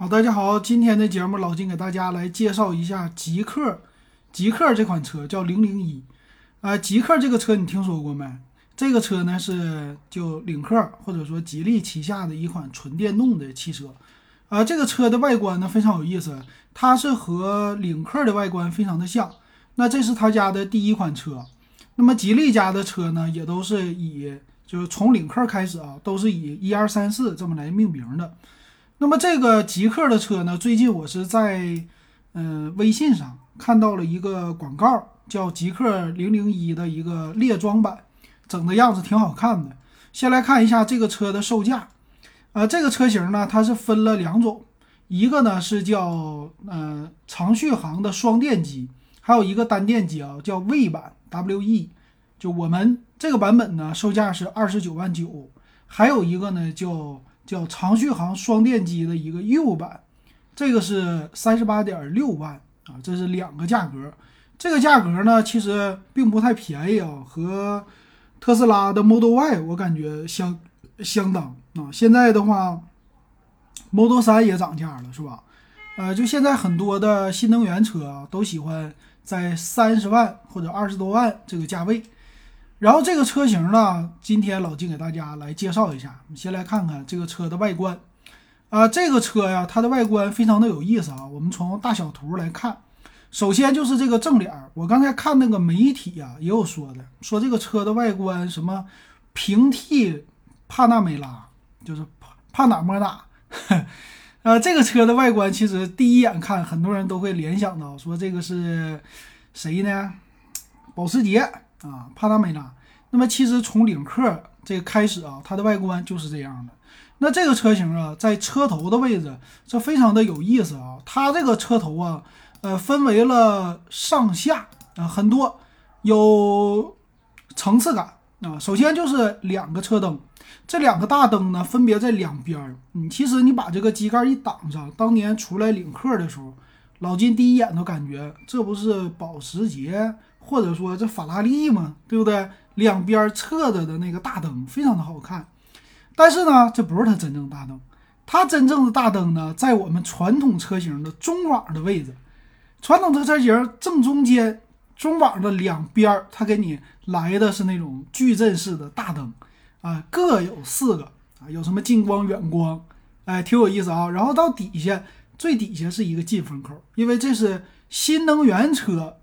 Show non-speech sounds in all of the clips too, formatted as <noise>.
好，大家好，今天的节目老金给大家来介绍一下极客，极客这款车叫零零一，啊，极客这个车你听说过没？这个车呢是就领克或者说吉利旗下的一款纯电动的汽车，啊，这个车的外观呢非常有意思，它是和领克的外观非常的像。那这是他家的第一款车，那么吉利家的车呢也都是以就是从领克开始啊，都是以一二三四这么来命名的。那么这个极客的车呢？最近我是在嗯微信上看到了一个广告，叫极客零零一的一个列装版，整的样子挺好看的。先来看一下这个车的售价，啊，这个车型呢它是分了两种，一个呢是叫呃长续航的双电机，还有一个单电机啊叫 V 版 WE，就我们这个版本呢售价是二十九万九，还有一个呢叫。叫长续航双电机的一个 U 版，这个是三十八点六万啊，这是两个价格。这个价格呢，其实并不太便宜啊，和特斯拉的 Model Y 我感觉相相当啊。现在的话，Model 三也涨价了，是吧？呃，就现在很多的新能源车啊，都喜欢在三十万或者二十多万这个价位。然后这个车型呢，今天老金给大家来介绍一下。我们先来看看这个车的外观啊，这个车呀，它的外观非常的有意思啊。我们从大小图来看，首先就是这个正脸。我刚才看那个媒体呀，也有说的，说这个车的外观什么平替帕纳梅拉，就是帕帕哪摸哪。呃，<laughs> 这个车的外观其实第一眼看，很多人都会联想到说这个是谁呢？保时捷。啊，帕拉梅拉。那么其实从领克这个开始啊，它的外观就是这样的。那这个车型啊，在车头的位置，这非常的有意思啊。它这个车头啊，呃，分为了上下啊，很多有层次感啊。首先就是两个车灯，这两个大灯呢，分别在两边儿。你其实你把这个机盖一挡上，当年出来领克的时候，老金第一眼都感觉这不是保时捷。或者说这法拉利嘛，对不对？两边侧着的那个大灯非常的好看，但是呢，这不是它真正大灯，它真正的大灯呢，在我们传统车型的中网的位置，传统车车型正中间中网的两边，它给你来的是那种矩阵式的大灯啊，各有四个啊，有什么近光、远光，哎，挺有意思啊。然后到底下最底下是一个进风口，因为这是新能源车。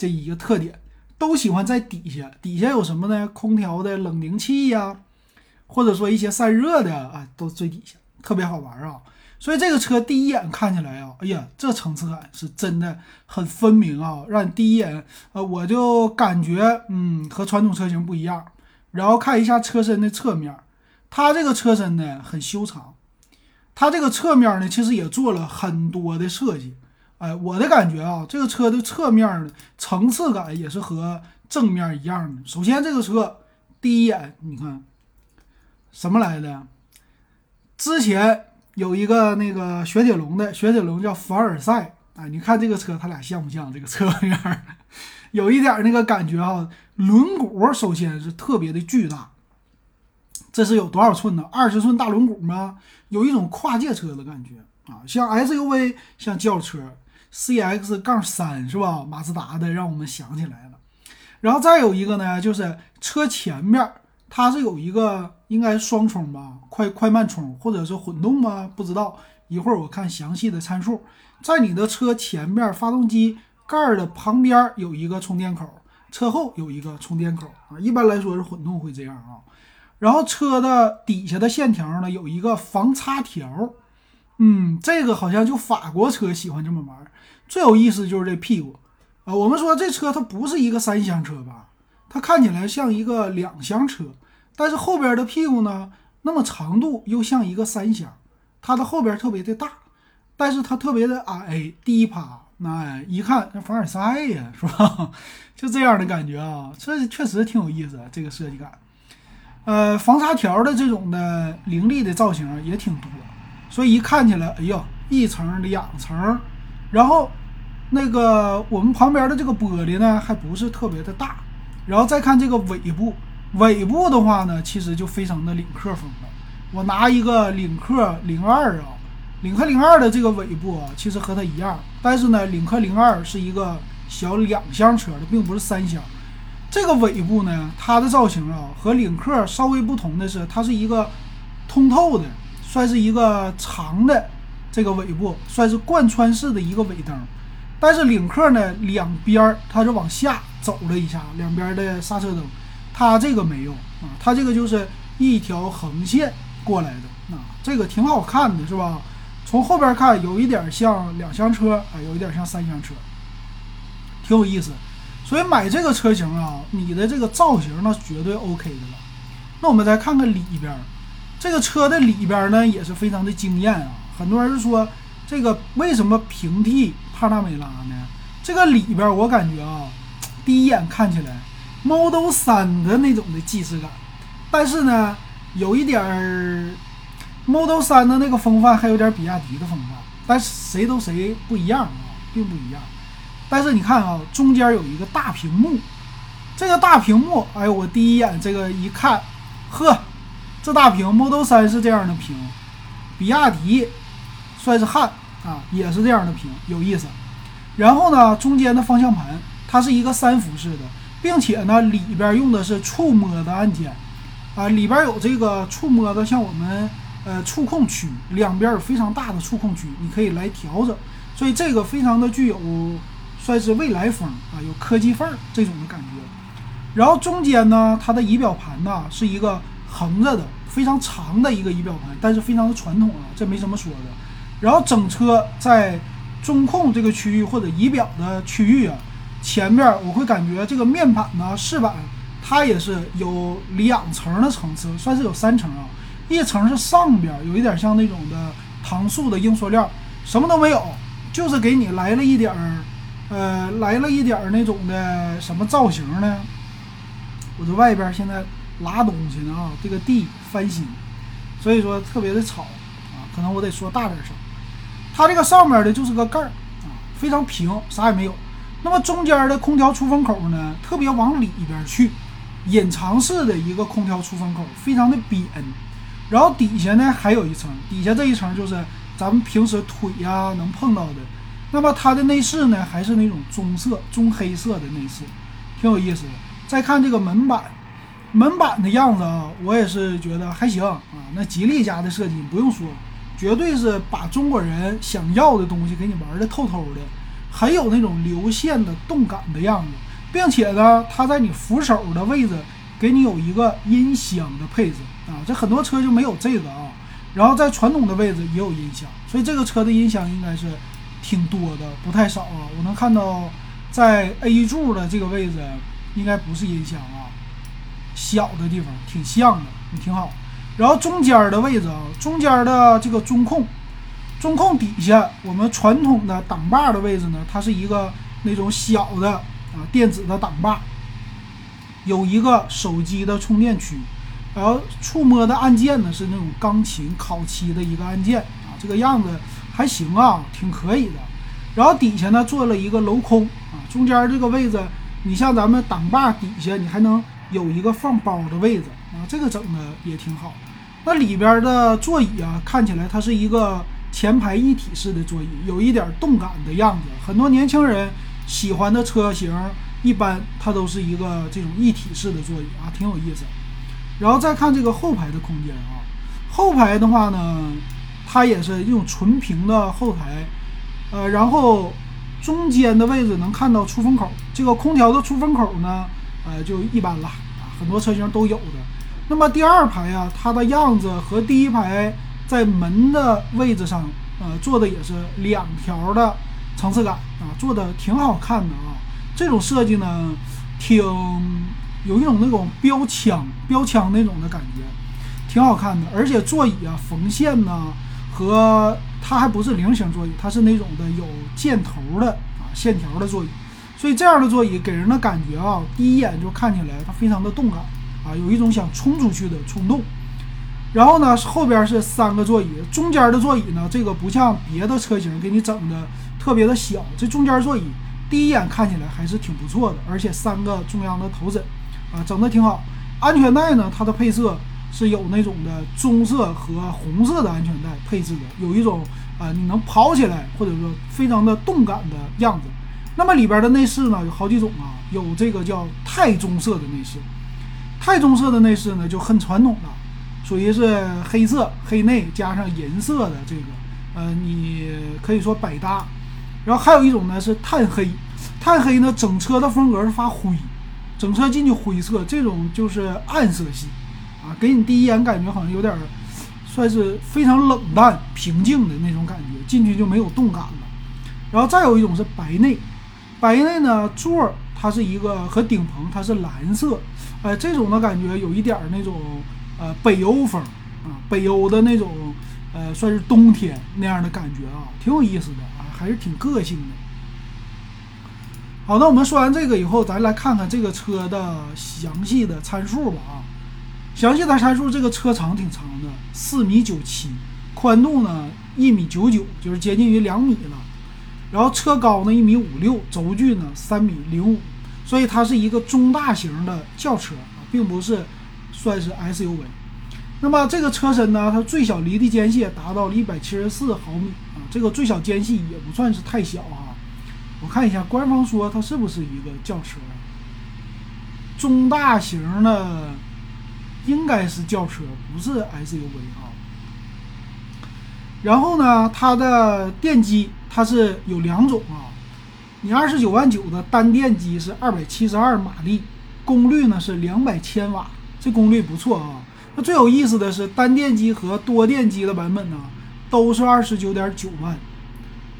这一个特点，都喜欢在底下。底下有什么呢？空调的冷凝器呀，或者说一些散热的啊，都最底下，特别好玩啊。所以这个车第一眼看起来啊，哎呀，这层次感是真的很分明啊，让你第一眼呃，我就感觉嗯，和传统车型不一样。然后看一下车身的侧面，它这个车身呢很修长，它这个侧面呢其实也做了很多的设计。哎，我的感觉啊，这个车的侧面呢，层次感也是和正面一样的。首先，这个车第一眼你看什么来的？之前有一个那个雪铁龙的，雪铁龙叫凡尔赛。哎，你看这个车，它俩像不像？这个侧面 <laughs> 有一点那个感觉啊，轮毂首先是特别的巨大。这是有多少寸呢？二十寸大轮毂吗？有一种跨界车的感觉啊，像 SUV，像轿车。C X 杠三是吧？马自达的，让我们想起来了。然后再有一个呢，就是车前面它是有一个应该双冲吧，快快慢冲或者是混动吗？不知道。一会儿我看详细的参数，在你的车前面发动机盖的旁边有一个充电口，车后有一个充电口啊。一般来说是混动会这样啊。然后车的底下的线条呢有一个防擦条。嗯，这个好像就法国车喜欢这么玩。最有意思就是这屁股，啊，我们说这车它不是一个三厢车吧？它看起来像一个两厢车，但是后边的屁股呢，那么长度又像一个三厢。它的后边特别的大，但是它特别的矮低趴，那一看像凡尔赛呀，<laughs> 是吧？就这样的感觉啊，这确实挺有意思，这个设计感。呃，防擦条的这种的凌厉的造型也挺多。所以一看起来，哎呦，一层两层，然后那个我们旁边的这个玻璃呢，还不是特别的大，然后再看这个尾部，尾部的话呢，其实就非常的领克风了。我拿一个领克零二啊，领克零二的这个尾部啊，其实和它一样，但是呢，领克零二是一个小两厢车的，并不是三厢。这个尾部呢，它的造型啊和领克稍微不同的是，它是一个通透的，算是一个长的这个尾部，算是贯穿式的一个尾灯。但是领克呢，两边儿它是往下走了一下，两边的刹车灯，它这个没有啊，它这个就是一条横线过来的啊，这个挺好看的，是吧？从后边看，有一点像两厢车啊，有一点像三厢车，挺有意思。所以买这个车型啊，你的这个造型那绝对 OK 的了。那我们再看看里边，这个车的里边呢也是非常的惊艳啊。很多人说这个为什么平替帕拉梅拉呢？这个里边我感觉啊，第一眼看起来 Model 3的那种的既视感，但是呢，有一点儿。Model 3的那个风范还有点比亚迪的风范，但是谁都谁不一样啊，并不一样。但是你看啊，中间有一个大屏幕，这个大屏幕，哎，我第一眼这个一看，呵，这大屏 Model 3是这样的屏，比亚迪算是汉啊，也是这样的屏，有意思。然后呢，中间的方向盘它是一个三幅式的，并且呢，里边用的是触摸的按键啊，里边有这个触摸的，像我们。呃，触控区两边有非常大的触控区，你可以来调整，所以这个非常的具有算是未来风啊，有科技范儿这种的感觉。然后中间呢，它的仪表盘呢是一个横着的，非常长的一个仪表盘，但是非常的传统啊，这没什么说的。然后整车在中控这个区域或者仪表的区域啊，前面我会感觉这个面板呢饰板它也是有两层的层次，算是有三层啊。一层是上边有一点像那种的搪塑的硬塑料，什么都没有，就是给你来了一点儿，呃，来了一点儿那种的什么造型呢？我这外边现在拉东西呢啊，这个地翻新，所以说特别的吵啊，可能我得说大点声。它这个上面的就是个盖儿啊，非常平，啥也没有。那么中间的空调出风口呢，特别往里边去，隐藏式的一个空调出风口，非常的扁。然后底下呢还有一层，底下这一层就是咱们平时腿呀能碰到的。那么它的内饰呢还是那种棕色、棕黑色的内饰，挺有意思的。再看这个门板，门板的样子啊，我也是觉得还行啊。那吉利家的设计不用说，绝对是把中国人想要的东西给你玩的透透的，很有那种流线的动感的样子，并且呢，它在你扶手的位置。给你有一个音响的配置啊，这很多车就没有这个啊。然后在传统的位置也有音响，所以这个车的音响应该是挺多的，不太少啊。我能看到在 A 柱的这个位置应该不是音响啊，小的地方挺像的，你挺好。然后中间的位置啊，中间的这个中控，中控底下我们传统的挡把的位置呢，它是一个那种小的啊电子的挡把。有一个手机的充电区，然后触摸的按键呢是那种钢琴烤漆的一个按键啊，这个样子还行啊，挺可以的。然后底下呢做了一个镂空啊，中间这个位置，你像咱们挡把底下，你还能有一个放包的位置啊，这个整的也挺好。那里边的座椅啊，看起来它是一个前排一体式的座椅，有一点动感的样子，很多年轻人喜欢的车型。一般它都是一个这种一体式的座椅啊，挺有意思。然后再看这个后排的空间啊，后排的话呢，它也是用纯平的后排，呃，然后中间的位置能看到出风口，这个空调的出风口呢，呃，就一般了啊，很多车型都有的。那么第二排啊，它的样子和第一排在门的位置上，呃，做的也是两条的层次感啊，做的挺好看的啊。这种设计呢，挺有一种那种标枪、标枪那种的感觉，挺好看的。而且座椅啊，缝线呢，和它还不是菱形座椅，它是那种的有箭头的啊线条的座椅。所以这样的座椅给人的感觉啊，第一眼就看起来它非常的动感啊，有一种想冲出去的冲动。然后呢，后边是三个座椅，中间的座椅呢，这个不像别的车型给你整的特别的小，这中间座椅。第一眼看起来还是挺不错的，而且三个中央的头枕，啊，整的挺好。安全带呢，它的配色是有那种的棕色和红色的安全带配置的，有一种啊，你能跑起来，或者说非常的动感的样子。那么里边的内饰呢有好几种啊，有这个叫钛棕色的内饰，钛棕色的内饰呢就很传统了，属于是黑色黑内加上银色的这个，呃，你可以说百搭。然后还有一种呢是碳黑，碳黑呢整车的风格是发灰，整车进去灰色，这种就是暗色系啊，给你第一眼感觉好像有点算是非常冷淡平静的那种感觉，进去就没有动感了。然后再有一种是白内。白内呢座儿它是一个和顶棚它是蓝色，呃，这种的感觉有一点儿那种呃北欧风啊，北欧的那种呃算是冬天那样的感觉啊，挺有意思的啊，还是挺个性的。好，那我们说完这个以后，咱来看看这个车的详细的参数吧啊，详细的参数，这个车长挺长的，四米九七，宽度呢一米九九，就是接近于两米了。然后车高呢一米五六，轴距呢三米零五，所以它是一个中大型的轿车啊，并不是算是 SUV。那么这个车身呢，它最小离地间隙达到了一百七十四毫米啊，这个最小间隙也不算是太小啊。我看一下官方说它是不是一个轿车，中大型的应该是轿车，不是 SUV 啊。然后呢，它的电机。它是有两种啊，你二十九万九的单电机是二百七十二马力，功率呢是两百千瓦，这功率不错啊。那最有意思的是单电机和多电机的版本呢，都是二十九点九万，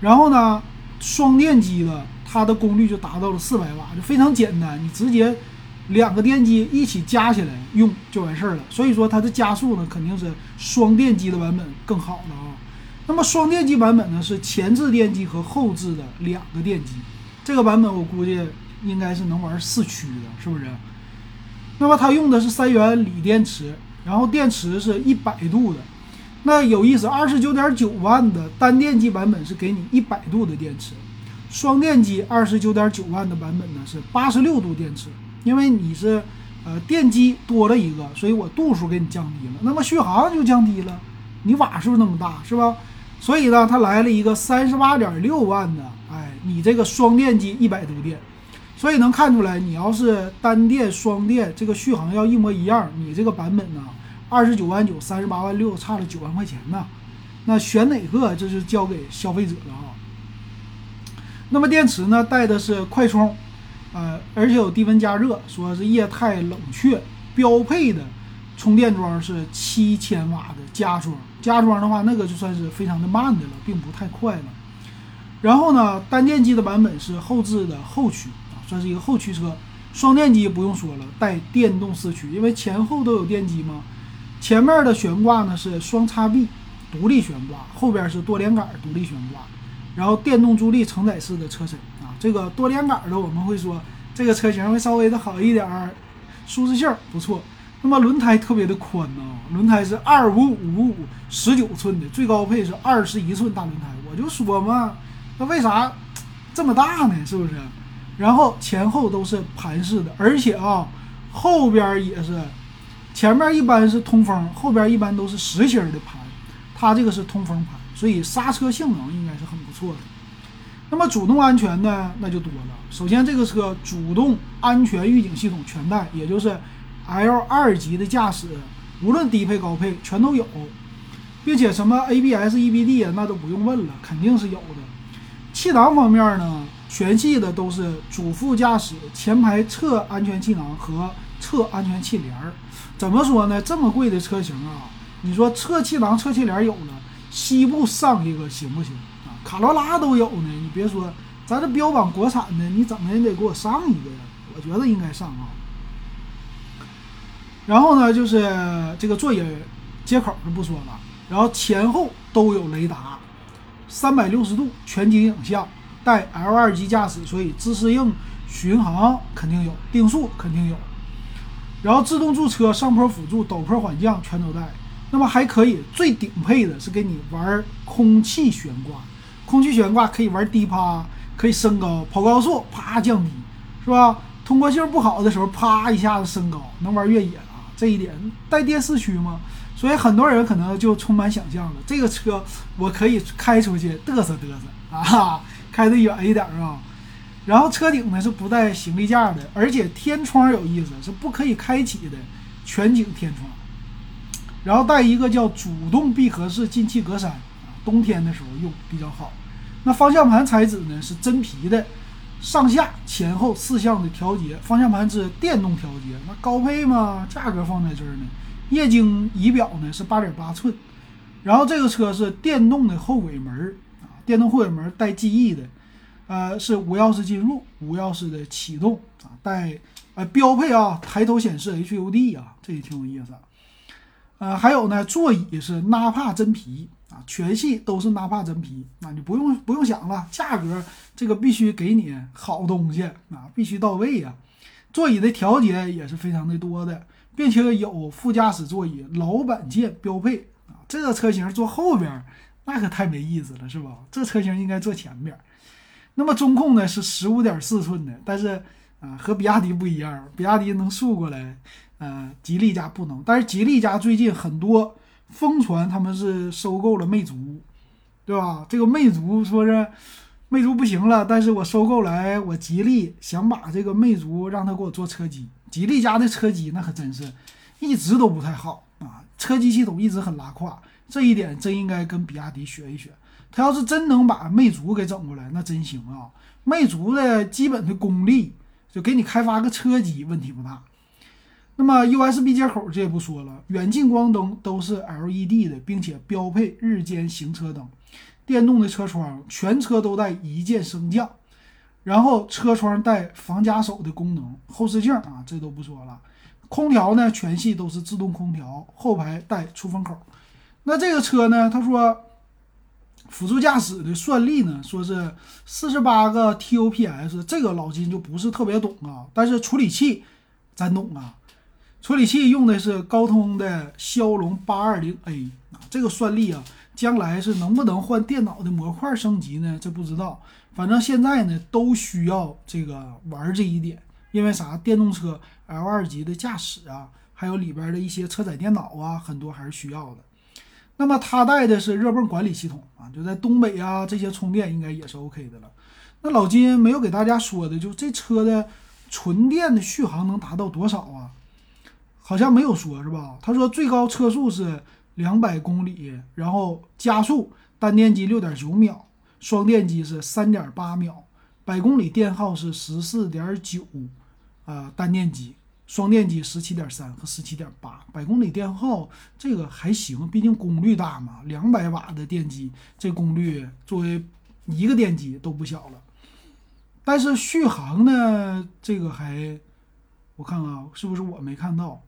然后呢，双电机的它的功率就达到了四百瓦，就非常简单，你直接两个电机一起加起来用就完事儿了。所以说它的加速呢肯定是双电机的版本更好的啊。那么双电机版本呢是前置电机和后置的两个电机，这个版本我估计应该是能玩四驱的，是不是？那么它用的是三元锂电池，然后电池是一百度的。那有意思，二十九点九万的单电机版本是给你一百度的电池，双电机二十九点九万的版本呢是八十六度电池。因为你是呃电机多了一个，所以我度数给你降低了，那么续航就降低了，你瓦数那么大，是吧？所以呢，它来了一个三十八点六万的，哎，你这个双电机一百度电，所以能看出来，你要是单电双电，这个续航要一模一样，你这个版本呢，二十九万九，三十八万六，差了九万块钱呢。那选哪个，这是交给消费者了啊。那么电池呢，带的是快充，呃，而且有低温加热，说是液态冷却，标配的。充电桩是七千瓦的加装，加装的话，那个就算是非常的慢的了，并不太快了。然后呢，单电机的版本是后置的后驱啊，算是一个后驱车。双电机不用说了，带电动四驱，因为前后都有电机嘛。前面的悬挂呢是双叉臂独立悬挂，后边是多连杆独立悬挂，然后电动助力承载式的车身啊。这个多连杆的我们会说这个车型会稍微的好一点，舒适性不错。那么轮胎特别的宽呢，轮胎是二五五五十九寸的，最高配是二十一寸大轮胎。我就说嘛，那为啥这么大呢？是不是？然后前后都是盘式的，而且啊，后边也是，前面一般是通风，后边一般都是实心的盘，它这个是通风盘，所以刹车性能应该是很不错的。那么主动安全呢，那就多了。首先这个车主动安全预警系统全带，也就是。L 二级的驾驶，无论低配高配全都有，并且什么 ABS、EBD 啊，那都不用问了，肯定是有的。气囊方面呢，全系的都是主副驾驶前排侧安全气囊和侧安全气帘儿。怎么说呢？这么贵的车型啊，你说侧气囊、侧气帘有了，西部上一个行不行啊？卡罗拉都有呢，你别说，咱这标榜国产的，你怎么也得给我上一个呀？我觉得应该上啊。然后呢，就是这个座椅接口就不说了，然后前后都有雷达，三百六十度全景影像，带 L 二级驾驶，所以自适应巡航肯定有，定速肯定有，然后自动驻车、上坡辅助、陡坡缓降全都带。那么还可以最顶配的是给你玩空气悬挂，空气悬挂可以玩低趴，可以升高，跑高速啪降低，是吧？通过性不好的时候啪一下子升高，能玩越野。这一点带电四驱吗？所以很多人可能就充满想象了，这个车我可以开出去嘚瑟嘚瑟啊，<laughs> 开得远一点啊。然后车顶呢是不带行李架的，而且天窗有意思，是不可以开启的全景天窗。然后带一个叫主动闭合式进气格栅，冬天的时候用比较好。那方向盘材质呢是真皮的，上下前后四项的调节，方向盘是电动调节。那高配嘛，价格放在这儿呢。液晶仪表呢是八点八寸，然后这个车是电动的后尾门啊，电动后尾门带记忆的，呃，是无钥匙进入、无钥匙的启动啊，带呃标配啊抬头显示 HUD 啊，这也挺有意思。呃，还有呢，座椅是纳帕真皮啊，全系都是纳帕真皮，那你不用不用想了，价格这个必须给你好东西啊，必须到位呀。座椅的调节也是非常的多的，并且有副驾驶座椅老板键标配啊。这个车型坐后边那可太没意思了，是吧？这车型应该坐前边。那么中控呢是十五点四寸的，但是啊和比亚迪不一样，比亚迪能竖过来。呃，吉利家不能，但是吉利家最近很多疯传他们是收购了魅族，对吧？这个魅族说是魅族不行了，但是我收购来，我吉利想把这个魅族让他给我做车机。吉利家的车机那可真是一直都不太好啊，车机系统一直很拉胯，这一点真应该跟比亚迪学一学。他要是真能把魅族给整过来，那真行啊！魅族的基本的功力就给你开发个车机问题不大。那么 USB 接口这也不说了，远近光灯都是 LED 的，并且标配日间行车灯，电动的车窗，全车都带一键升降，然后车窗带防夹手的功能，后视镜啊这都不说了，空调呢全系都是自动空调，后排带出风口。那这个车呢，他说辅助驾驶的算力呢，说是四十八个 TOPS，这个老金就不是特别懂啊，但是处理器咱懂啊。处理器用的是高通的骁龙八二零 A 啊，这个算力啊，将来是能不能换电脑的模块升级呢？这不知道。反正现在呢，都需要这个玩这一点，因为啥？电动车 L 二级的驾驶啊，还有里边的一些车载电脑啊，很多还是需要的。那么它带的是热泵管理系统啊，就在东北啊，这些充电应该也是 OK 的了。那老金没有给大家说的，就这车的纯电的续航能达到多少啊？好像没有说是吧？他说最高车速是两百公里，然后加速单电机六点九秒，双电机是三点八秒，百公里电耗是十四点九，啊，单电机，双电机十七点三和十七点八，百公里电耗这个还行，毕竟功率大嘛，两百瓦的电机，这功率作为一个电机都不小了。但是续航呢，这个还，我看看啊，是不是我没看到？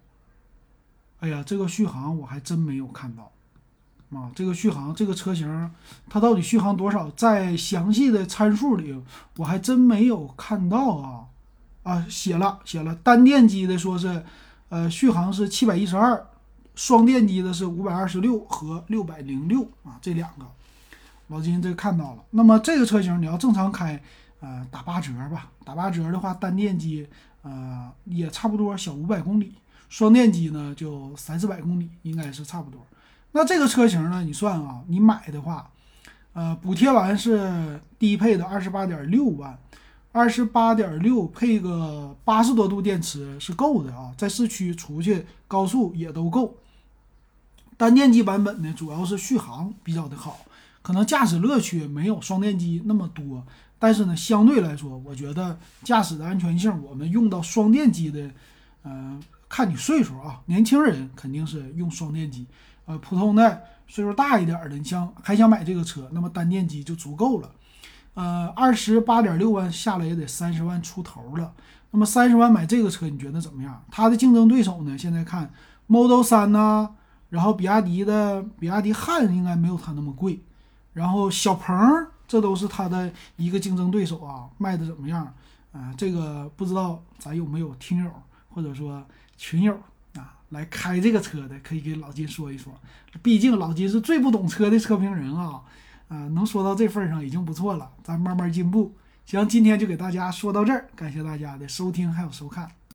哎呀，这个续航我还真没有看到，啊，这个续航这个车型它到底续航多少？在详细的参数里我还真没有看到啊，啊，写了写了，单电机的说是，呃，续航是七百一十二，双电机的是五百二十六和六百零六啊，这两个，老金这看到了。那么这个车型你要正常开，呃，打八折吧，打八折的话，单电机呃也差不多小五百公里。双电机呢，就三四百公里，应该是差不多。那这个车型呢，你算啊，你买的话，呃，补贴完是低配的二十八点六万，二十八点六配个八十多度电池是够的啊，在市区出去高速也都够。单电机版本呢，主要是续航比较的好，可能驾驶乐趣没有双电机那么多，但是呢，相对来说，我觉得驾驶的安全性，我们用到双电机的，嗯。看你岁数啊，年轻人肯定是用双电机，呃，普通的岁数大一点的，你像还想买这个车，那么单电机就足够了。呃，二十八点六万下来也得三十万出头了。那么三十万买这个车，你觉得怎么样？它的竞争对手呢？现在看 Model 三呐，然后比亚迪的比亚迪汉应该没有它那么贵，然后小鹏这都是它的一个竞争对手啊，卖的怎么样？啊，这个不知道咱有没有听友或者说。群友啊，来开这个车的可以给老金说一说，毕竟老金是最不懂车的车评人啊，啊，能说到这份上已经不错了，咱慢慢进步。行，今天就给大家说到这儿，感谢大家的收听还有收看。